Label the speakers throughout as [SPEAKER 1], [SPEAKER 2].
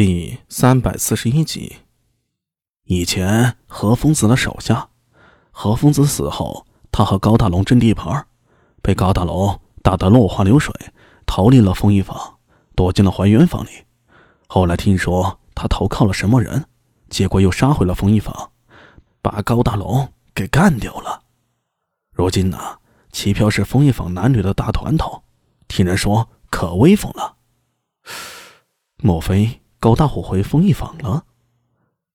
[SPEAKER 1] 第三百四十一集。以前何疯子的手下，何疯子死后，他和高大龙争地盘，被高大龙打得落花流水，逃离了风衣坊，躲进了还原坊里。后来听说他投靠了什么人，结果又杀回了风衣坊，把高大龙给干掉了。如今呢，齐飘是风衣坊男女的大团头，听人说可威风了。莫非？高大虎回风一坊了，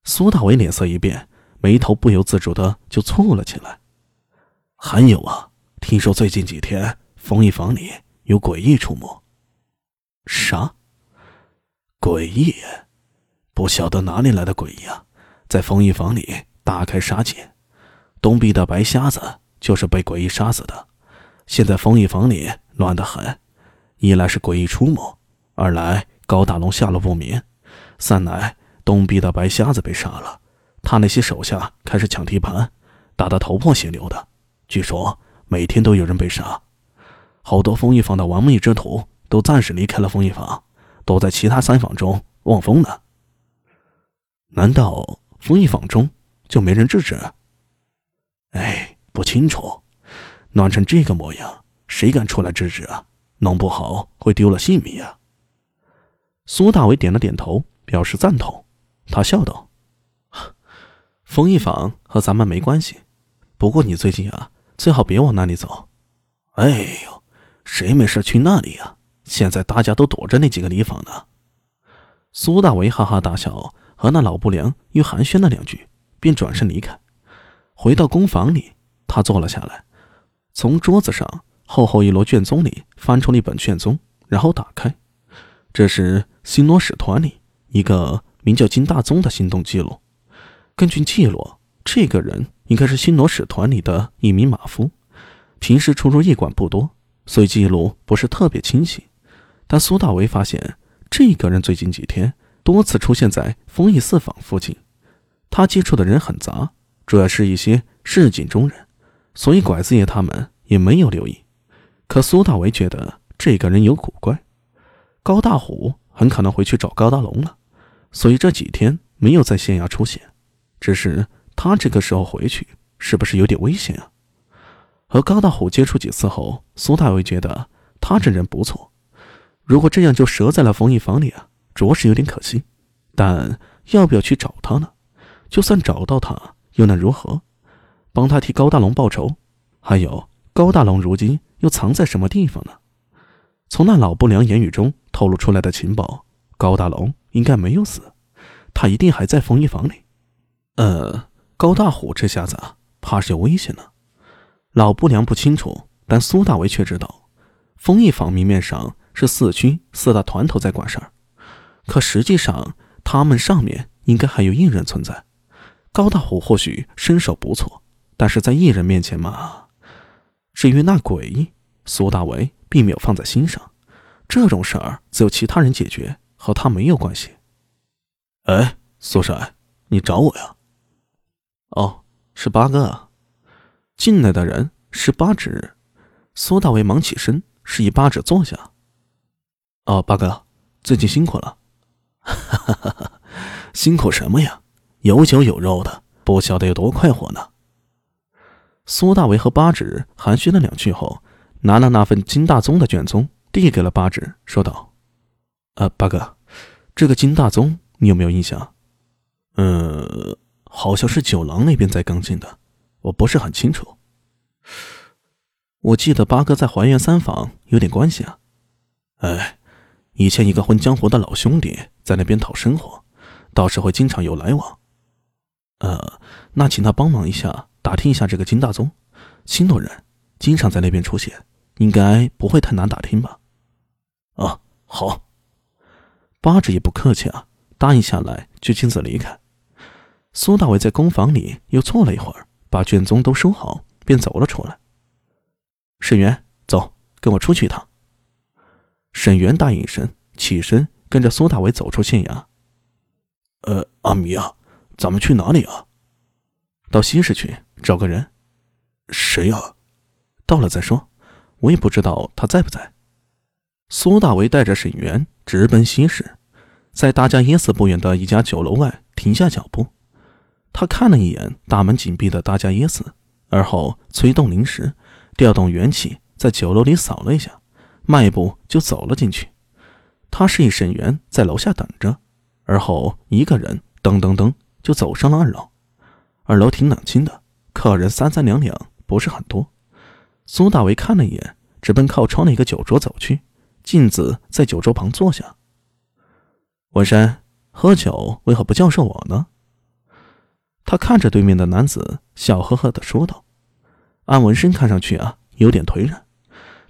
[SPEAKER 1] 苏大伟脸色一变，眉头不由自主的就蹙了起来。还有啊，听说最近几天风一坊里有诡异出没。啥？诡异？不晓得哪里来的诡异啊！在风一坊里大开杀戒，东壁的白瞎子就是被诡异杀死的。现在风一坊里乱得很，一来是诡异出没，二来高大龙下落不明。三奶东壁的白瞎子被杀了，他那些手下开始抢地盘，打得头破血流的。据说每天都有人被杀，好多风衣坊的亡命之徒都暂时离开了风衣坊，躲在其他三坊中望风呢。难道风衣坊中就没人制止？哎，不清楚。乱成这个模样，谁敢出来制止啊？弄不好会丢了性命呀。苏大伟点了点头。表示赞同，他笑道：“风一坊和咱们没关系，不过你最近啊，最好别往那里走。”“哎呦，谁没事去那里呀？现在大家都躲着那几个里坊呢。”苏大为哈哈大笑，和那老不良又寒暄了两句，便转身离开。回到工房里，他坐了下来，从桌子上厚厚一摞卷宗里翻出了一本卷宗，然后打开，这是新罗使团里。一个名叫金大宗的行动记录，根据记录，这个人应该是新罗使团里的一名马夫，平时出入驿馆不多，所以记录不是特别清晰。但苏大为发现，这个人最近几天多次出现在丰益寺坊附近，他接触的人很杂，主要是一些市井中人，所以拐子爷他们也没有留意。可苏大为觉得这个人有古怪，高大虎很可能会去找高大龙了。所以这几天没有在县衙出现，只是他这个时候回去是不是有点危险啊？和高大虎接触几次后，苏大伟觉得他这人不错。如果这样就折在了冯一房里啊，着实有点可惜。但要不要去找他呢？就算找到他，又能如何？帮他替高大龙报仇？还有高大龙如今又藏在什么地方呢？从那老不良言语中透露出来的情报，高大龙。应该没有死，他一定还在风衣房里。呃，高大虎这下子怕是有危险了。老不良不清楚，但苏大为却知道，风衣房明面上是四区四大团头在管事儿，可实际上他们上面应该还有一人存在。高大虎或许身手不错，但是在一人面前嘛。至于那鬼，苏大为并没有放在心上，这种事儿只有其他人解决。和他没有关系。哎，苏帅，你找我呀？哦，是八哥啊。进来的人是八指。苏大为忙起身，示意八指坐下。哦，八哥，最近辛苦了。哈哈哈哈辛苦什么呀？有酒有肉的，不晓得有多快活呢。苏大为和八指寒暄了两句后，拿了那份金大宗的卷宗，递给了八指，说道。呃，八哥，这个金大宗你有没有印象？嗯，好像是九郎那边在跟进的，我不是很清楚。我记得八哥在还原三坊有点关系啊。哎，以前一个混江湖的老兄弟在那边讨生活，倒是会经常有来往。呃，那请他帮忙一下，打听一下这个金大宗，新罗人经常在那边出现，应该不会太难打听吧？啊，好。八指也不客气啊，答应下来就亲自离开。苏大伟在工房里又坐了一会儿，把卷宗都收好，便走了出来。沈源，走，跟我出去一趟。沈源答应一声，起身跟着苏大伟走出县衙。
[SPEAKER 2] 呃，阿弥啊，咱们去哪里啊？
[SPEAKER 1] 到西市去找个人。
[SPEAKER 2] 谁呀？
[SPEAKER 1] 到了再说，我也不知道他在不在。苏大为带着沈源直奔西市，在大家耶寺不远的一家酒楼外停下脚步。他看了一眼大门紧闭的大家耶寺，而后催动灵石，调动元气，在酒楼里扫了一下，迈步就走了进去。他示意沈源在楼下等着，而后一个人噔噔噔就走上了二楼。二楼挺冷清的，客人三三两两，不是很多。苏大为看了一眼，直奔靠窗的一个酒桌走去，静子在酒桌旁坐下。文山，喝酒为何不叫上我呢？他看着对面的男子，笑呵呵的说道：“安文生看上去啊，有点颓然。”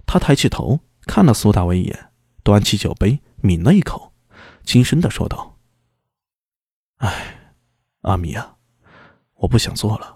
[SPEAKER 1] 他抬起头看了苏大伟一眼，端起酒杯抿了一口，轻声的说道：“哎，阿米啊，我不想做了。”